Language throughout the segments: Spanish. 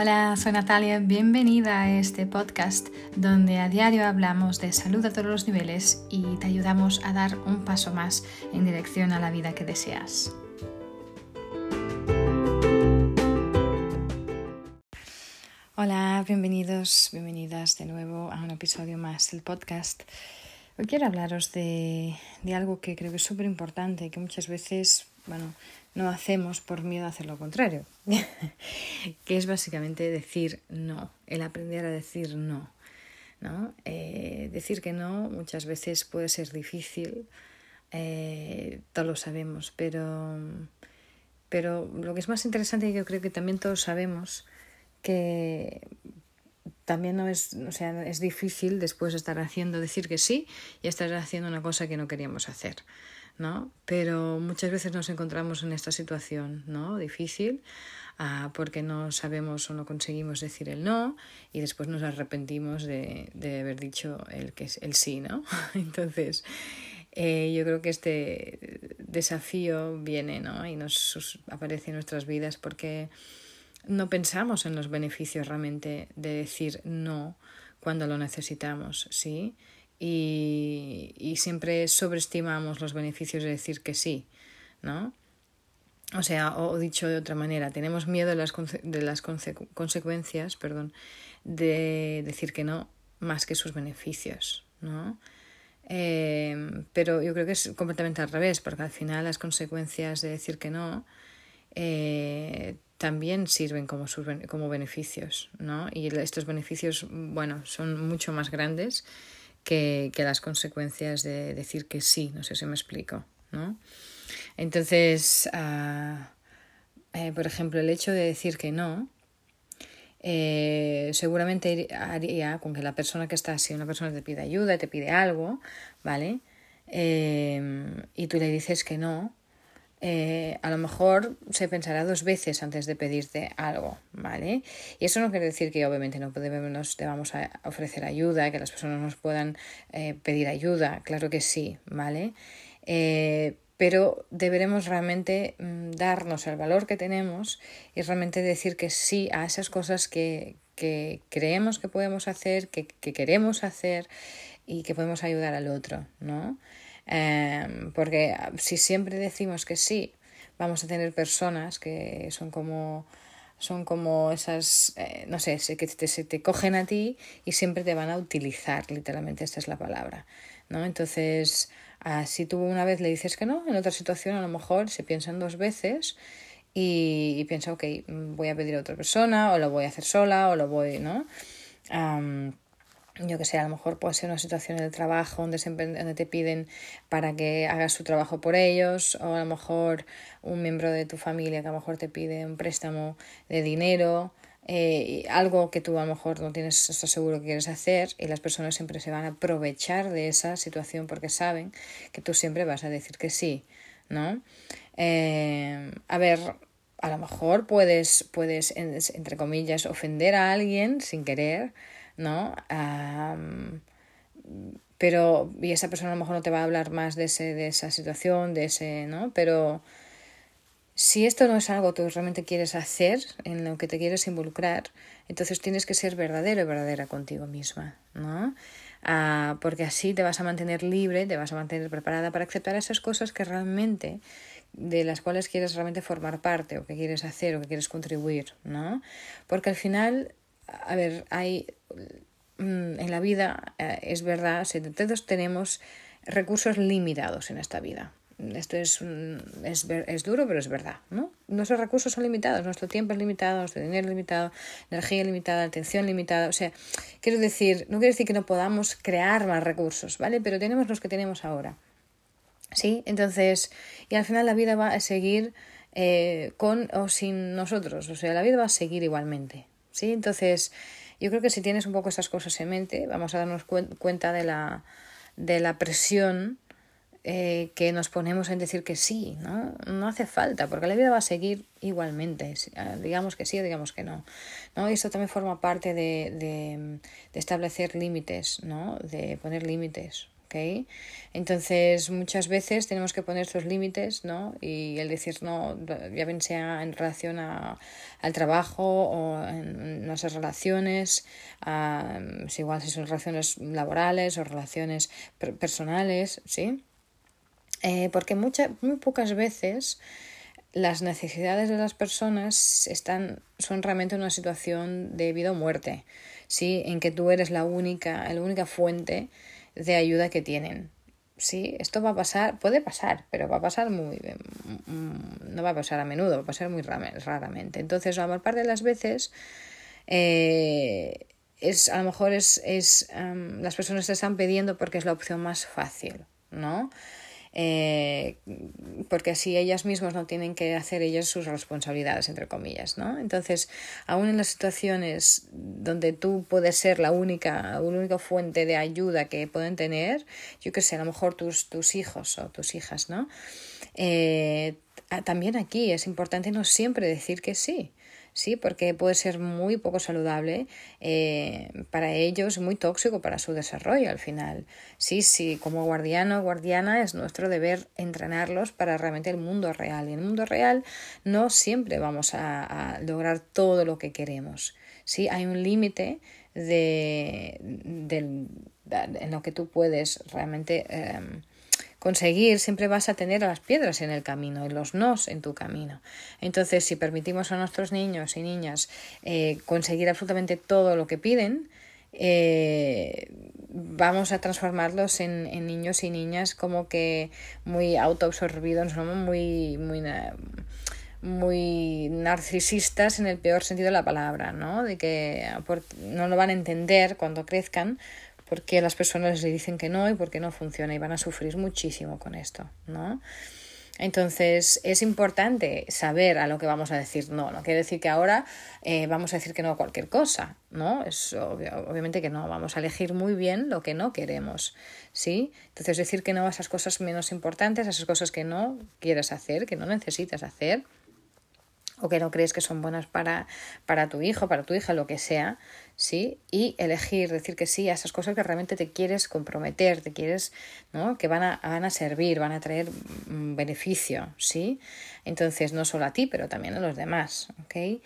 Hola, soy Natalia, bienvenida a este podcast donde a diario hablamos de salud a todos los niveles y te ayudamos a dar un paso más en dirección a la vida que deseas. Hola, bienvenidos, bienvenidas de nuevo a un episodio más del podcast. Hoy quiero hablaros de, de algo que creo que es súper importante, que muchas veces, bueno, no hacemos por miedo a hacer lo contrario, que es básicamente decir no, el aprender a decir no. ¿no? Eh, decir que no muchas veces puede ser difícil, eh, todos lo sabemos, pero, pero lo que es más interesante, yo creo que también todos sabemos que también no es, o sea, es difícil después de estar haciendo, decir que sí y estar haciendo una cosa que no queríamos hacer. ¿no? Pero muchas veces nos encontramos en esta situación, ¿no? Difícil, ah, porque no sabemos o no conseguimos decir el no y después nos arrepentimos de, de haber dicho el, que es el sí, ¿no? Entonces, eh, yo creo que este desafío viene, ¿no? Y nos aparece en nuestras vidas porque no pensamos en los beneficios realmente de decir no cuando lo necesitamos, ¿sí? y, y siempre sobreestimamos los beneficios de decir que sí, ¿no? O sea, o dicho de otra manera, tenemos miedo de las, de las consecuencias perdón, de decir que no más que sus beneficios, ¿no? Eh, pero yo creo que es completamente al revés, porque al final las consecuencias de decir que no eh, también sirven como, como beneficios, ¿no? Y estos beneficios, bueno, son mucho más grandes que, que las consecuencias de decir que sí, no sé si me explico, ¿no? Entonces, uh, eh, por ejemplo, el hecho de decir que no, eh, seguramente haría con que la persona que está, si una persona te pide ayuda, te pide algo, ¿vale? Eh, y tú le dices que no, eh, a lo mejor se pensará dos veces antes de pedirte algo, ¿vale? Y eso no quiere decir que obviamente no podemos, te vamos a ofrecer ayuda, que las personas nos puedan eh, pedir ayuda, claro que sí, ¿vale? Eh, pero deberemos realmente mm, darnos el valor que tenemos y realmente decir que sí a esas cosas que, que creemos que podemos hacer, que, que queremos hacer y que podemos ayudar al otro, ¿no? Em, porque si siempre decimos que sí, vamos a tener personas que son como son como esas, eh, no sé, que te, se te cogen a ti y siempre te van a utilizar, literalmente, esta es la palabra, ¿no? Entonces, si tú una vez le dices que no, en otra situación a lo mejor se piensan dos veces y, y piensa, ok, voy a pedir a otra persona, o lo voy a hacer sola, o lo voy, ¿no? Yo que sé, a lo mejor puede ser una situación en el trabajo donde, donde te piden para que hagas su trabajo por ellos, o a lo mejor un miembro de tu familia que a lo mejor te pide un préstamo de dinero, eh, algo que tú a lo mejor no tienes, seguro que quieres hacer, y las personas siempre se van a aprovechar de esa situación porque saben que tú siempre vas a decir que sí, ¿no? Eh, a ver, a lo mejor puedes, puedes, entre comillas, ofender a alguien sin querer, ¿no? pero, y esa persona a lo mejor no te va a hablar más de, ese, de esa situación, de ese, ¿no? Pero si esto no es algo que realmente quieres hacer, en lo que te quieres involucrar, entonces tienes que ser verdadero y verdadera contigo misma, ¿no? Ah, porque así te vas a mantener libre, te vas a mantener preparada para aceptar esas cosas que realmente de las cuales quieres realmente formar parte o que quieres hacer o que quieres contribuir, ¿no? Porque al final a ver, hay mm, en la vida, eh, es verdad, todos tenemos recursos limitados en esta vida. Esto es, es, es, duro, pero es verdad, ¿no? Nuestros recursos son limitados, nuestro tiempo es limitado, nuestro dinero es limitado, energía limitada, atención limitada. O sea, quiero decir, no quiero decir que no podamos crear más recursos, ¿vale? Pero tenemos los que tenemos ahora. ¿Sí? Entonces, y al final la vida va a seguir eh, con o sin nosotros. O sea, la vida va a seguir igualmente, ¿sí? Entonces, yo creo que si tienes un poco estas cosas en mente, vamos a darnos cuenta de la, de la presión eh, que nos ponemos en decir que sí, ¿no? No hace falta, porque la vida va a seguir igualmente, ah, digamos que sí o digamos que no, ¿no? Y esto también forma parte de, de, de establecer límites, ¿no? De poner límites ¿ok? Entonces, muchas veces tenemos que poner estos límites, ¿no? Y el decir no, ya bien sea en relación a, al trabajo o en nuestras relaciones, si igual si son relaciones laborales o relaciones personales, ¿sí? Eh, porque muchas, muy pocas veces las necesidades de las personas están, son realmente una situación de vida o muerte, ¿sí? En que tú eres la única, la única fuente de ayuda que tienen. Sí, esto va a pasar, puede pasar, pero va a pasar muy, mm, no va a pasar a menudo, va a pasar muy raramente. Entonces, la mayor parte de las veces, eh, es, a lo mejor es, es las personas te están pidiendo porque es la opción más fácil, ¿no? Eh, porque así ellas mismas no tienen que hacer ellas sus responsabilidades, entre comillas, ¿no? Entonces, aún en las situaciones donde tú puedes ser la única, la única fuente de ayuda que pueden tener, yo que sé, a lo mejor tus, tus hijos o tus hijas, ¿no? Eh, también aquí es importante no siempre decir que sí. ¿Sí? Porque puede ser muy poco saludable eh, para ellos, muy tóxico para su desarrollo al final. Sí, sí, como guardiano o guardiana es nuestro deber entrenarlos para realmente el mundo real. Y en el mundo real no siempre vamos a, lograr todo lo que queremos. Sí, hay un límite de, en lo que tú puedes realmente em, conseguir, siempre vas a tener las piedras en el camino y los nos en tu camino. Entonces, si permitimos a nuestros niños y niñas eh, conseguir absolutamente todo lo que piden, eh, vamos a transformarlos en, en, niños y niñas como que muy autoabsorbidos, muy, muy, muy narcisistas en el peor sentido de la palabra, ¿no? De que no lo van a entender cuando crezcan porque las personas le dicen que no y porque no funciona y van a sufrir muchísimo con esto, ¿no? Entonces es importante saber a lo que vamos a decir no. No quiere decir que ahora eh, vamos a decir que no a cualquier cosa, ¿no? Es obviamente que no. Vamos a elegir muy bien lo que no queremos, ¿sí? Entonces decir que no a esas cosas menos importantes, a esas cosas que no quieres hacer, que no necesitas hacer o que no crees que son buenas para, para tu hijo, para tu hija, lo que sea, ¿sí? Y elegir, decir que sí a esas cosas que realmente te quieres comprometer, te quieres, ¿no? Que van a, van a servir, van a traer mm, beneficio, ¿sí? Entonces, no solo a ti, pero también a los demás, ¿ok?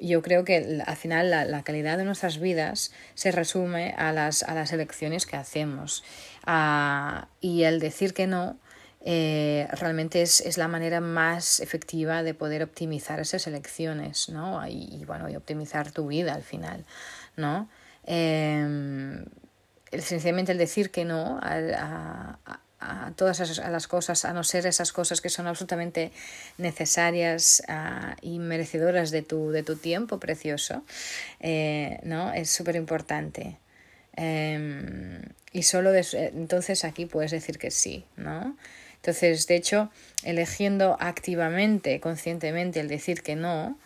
yo creo que al final la, la, calidad de nuestras vidas se resume a las, a las elecciones que hacemos. Ah, y el decir que no eh, realmente es, es, la manera más efectiva de poder optimizar esas elecciones, ¿no? Y, bueno, y optimizar tu vida al final, ¿no? Eh, sencillamente el decir que no a, todas esas, las cosas, a no ser esas cosas que son absolutamente necesarias uh, y merecedoras de tu, de tu tiempo precioso, eh, ¿no? Es súper importante. Eh, y solo entonces aquí puedes decir que sí, ¿no? Entonces, de hecho, eligiendo activamente, conscientemente el decir que no,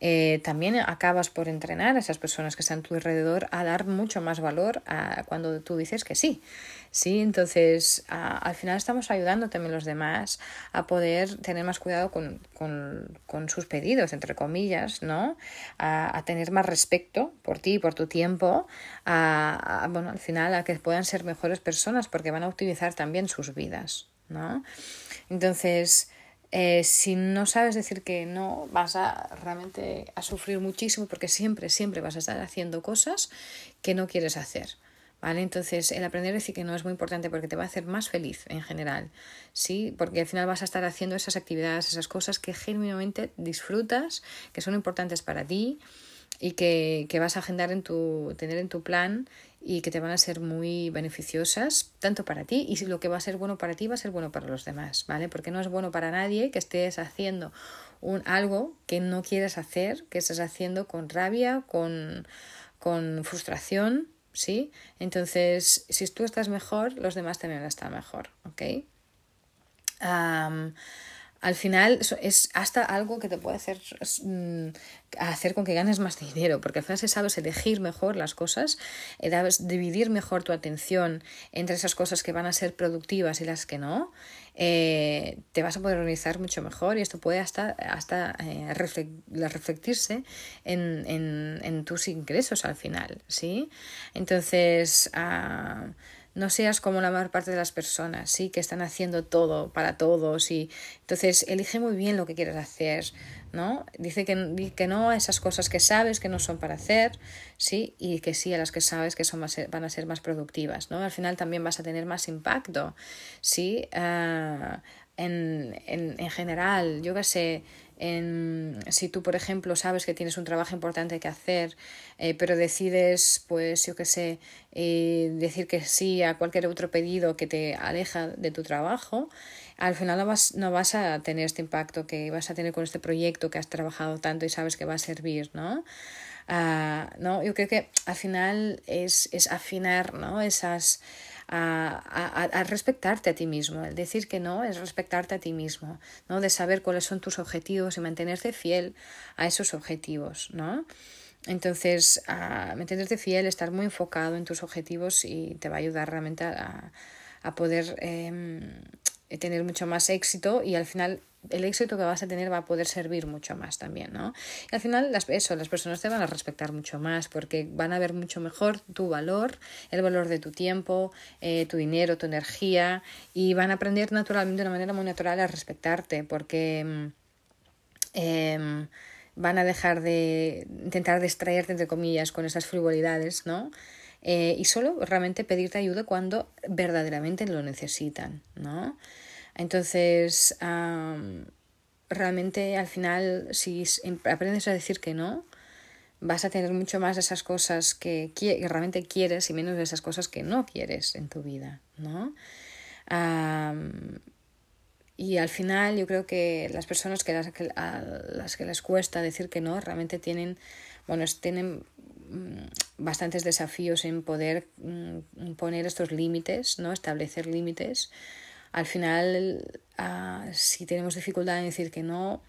eh, también acabas por entrenar a esas personas que están a tu alrededor a dar mucho más valor a cuando tú dices que sí. Sí, entonces al final estamos ayudando también los demás a poder tener más cuidado con, con, sus pedidos, entre comillas, ¿no? A, tener más respeto por ti, por tu tiempo, a, a, bueno, al final a que puedan ser mejores personas porque van a optimizar también sus vidas. ¿No? Entonces, eh, si no sabes decir que no, vas a realmente a sufrir muchísimo porque siempre, siempre vas a estar haciendo cosas que no quieres hacer. ¿Vale? Entonces, el aprender a decir que no es muy importante porque te va a hacer más feliz en general, ¿sí? Porque al final vas a estar haciendo esas actividades, esas cosas que genuinamente disfrutas, que son importantes para ti y que, que vas a agendar en tu, tener en tu plan y que te van a ser muy beneficiosas tanto para ti y lo que va a ser bueno para ti va a ser bueno para los demás, ¿vale? Porque no es bueno para nadie que estés haciendo un algo que no quieres hacer, que estás haciendo con rabia, con, con frustración, ¿sí? Entonces, si tú estás mejor, los demás también van a estar mejor, ¿ok? Al final es hasta algo que te puede hacer, mm, hacer con que ganes más dinero, porque al final si sabes elegir mejor las cosas, eh, dividir mejor tu atención entre esas cosas que van a ser productivas y las que no, eh, te vas a poder organizar mucho mejor y esto puede hasta, hasta eh, en, en, en, tus ingresos al final, ¿sí? Entonces, ah, no seas como la mayor parte de las personas, sí, que están haciendo todo para todos y entonces elige muy bien lo que quieres hacer, ¿no? Dice que, que no a esas cosas que sabes que no son para hacer, sí, y que sí a las que sabes que son más, van a ser más productivas, ¿no? Al final también vas a tener más impacto, sí, uh, en, en, en general, yo qué sé, en, si tú, por ejemplo, sabes que tienes un trabajo importante que hacer, eh, pero decides, pues, yo qué sé, eh, decir que sí a cualquier otro pedido que te aleja de tu trabajo, al final no vas, no vas a tener este impacto que vas a tener con este proyecto que has trabajado tanto y sabes que va a servir, ¿no? Uh, ¿no? Yo creo que al final es, es afinar ¿no? esas a, a, respetarte a ti mismo. El decir que no es respetarte a ti mismo, ¿no? De saber cuáles son tus objetivos y mantenerte fiel a esos objetivos, ¿no? Entonces, a mantenerte fiel, estar muy enfocado en tus objetivos y te va a ayudar realmente a, a poder eh, tener mucho más éxito y al final el éxito que vas a tener va a poder servir mucho más también, ¿no? Y al final, las, eso, las personas te van a respetar mucho más porque van a ver mucho mejor tu valor, el valor de tu tiempo, eh, tu dinero, tu energía y van a aprender naturalmente de una manera muy natural a respetarte porque eh, van a dejar de intentar distraerte, entre comillas, con esas frivolidades, ¿no? Eh, y solo realmente pedirte ayuda cuando verdaderamente lo necesitan, ¿no? Entonces, realmente al final, si em, aprendes a decir que no, vas a tener mucho más de esas cosas que, realmente quieres y menos de esas cosas que no quieres en tu vida, ¿no? y al final yo creo que las personas que las, a las que les cuesta decir que no realmente tienen, bueno, tienen mm, bastantes desafíos en poder mm, poner estos límites, ¿no? Establecer límites al final, uh, si tenemos dificultad en decir que no,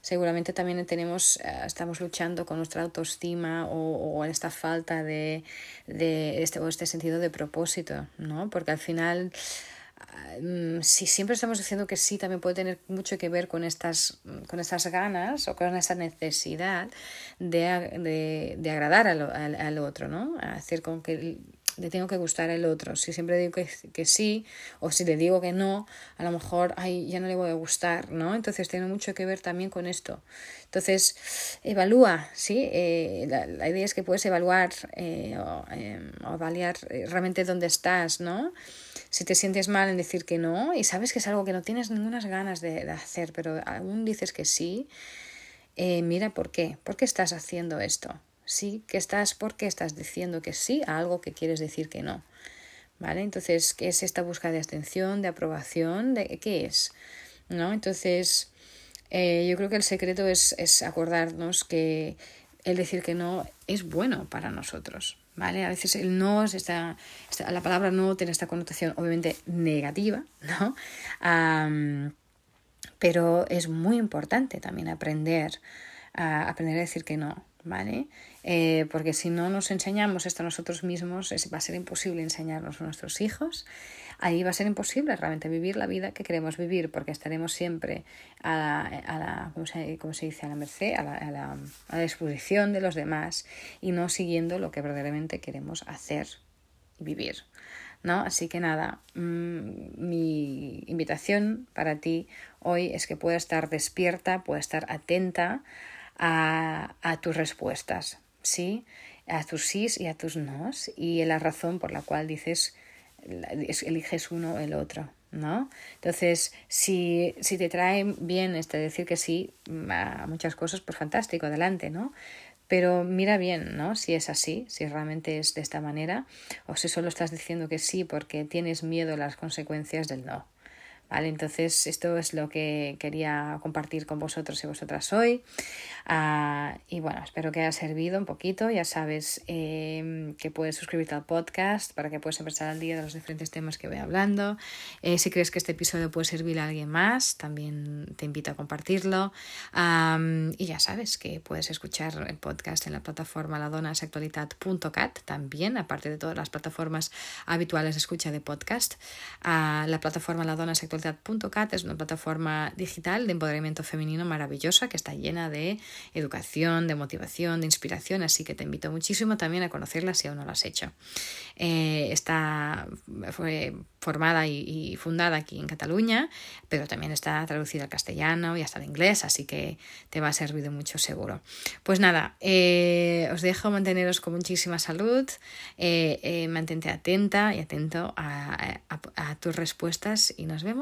seguramente también tenemos, uh, estamos luchando con nuestra autoestima o, o esta falta de, este, o este sentido de propósito, ¿no? Porque al final mm, si siempre estamos diciendo que sí, también puede tener mucho que ver con estas, con estas ganas o con esa necesidad de, de, agradar al, al, al, otro, ¿no? Hacer con que le tengo que gustar el otro. Si siempre digo que, que, sí o si le digo que no, a lo mejor ay, ya no le voy a gustar, ¿no? Entonces tiene mucho que ver también con esto. Entonces, evalúa, ¿sí? Eh, la, la, idea es que puedes evaluar eh, o, evaluar eh, realmente dónde estás, ¿no? Si te sientes mal en decir que no y sabes que es algo que no tienes ninguna ganas de, de hacer, pero aún dices que sí, eh, mira por qué. ¿Por qué estás haciendo esto? Sí que estás porque estás diciendo que sí a algo que quieres decir que no. ¿Vale? Entonces, ¿qué es esta búsqueda de atención, de aprobación? ¿De qué es? ¿No? Entonces, eh, yo creo que el secreto es, es acordarnos que el decir que no es bueno para nosotros. ¿Vale? A veces el no, esta, esta, la palabra no tiene esta connotación obviamente negativa, ¿no? Pero es muy importante también aprender a aprender a decir que no, ¿vale? Eh, porque si no nos enseñamos esto a nosotros mismos, es, va a ser imposible enseñarnos a nuestros hijos. Ahí va a ser imposible realmente vivir la vida que queremos vivir, porque estaremos siempre a la, a la ¿cómo, se, ¿cómo, se, dice? A la merced, a la, a la, a la disposición de los demás y no siguiendo lo que verdaderamente queremos hacer y vivir. ¿no? Así que nada, mmm, mi invitación para ti hoy es que puedas estar despierta, puedas estar atenta a, a tus respuestas, ¿sí? A tus sís y a tus nos y la razón por la cual dices, eliges uno o el otro, ¿no? Entonces, si, si te trae bien este decir que sí a muchas cosas, pues fantástico, adelante, ¿no? Pero mira bien, ¿no? Si es así, si realmente es de esta manera, o si solo estás diciendo que sí porque tienes miedo a las consecuencias del no. Entonces, esto es lo que quería compartir con vosotros y vosotras hoy. Uh, y bueno, espero que haya servido un poquito. Ya sabes eh, que puedes suscribirte al podcast para que puedas empezar al día de los diferentes temas que voy hablando. Eh, si crees que este episodio puede servir a alguien más, también te invito a compartirlo. Y ya sabes que puedes escuchar el podcast en la plataforma ladonasactualitat.cat también, aparte de todas las plataformas habituales de escucha de podcast. Uh, la plataforma La Dona Es una plataforma digital de empoderamiento femenino maravillosa que está llena de educación, de motivación, de inspiración, así que te invito muchísimo también a conocerla si aún no lo has hecho. Eh, está, formada y, fundada aquí en Cataluña, pero también está traducida al castellano y hasta al inglés, así que te va a servir de mucho seguro. Pues nada, eh, os dejo manteneros con muchísima salud, eh, mantente atenta y atento a tus respuestas y nos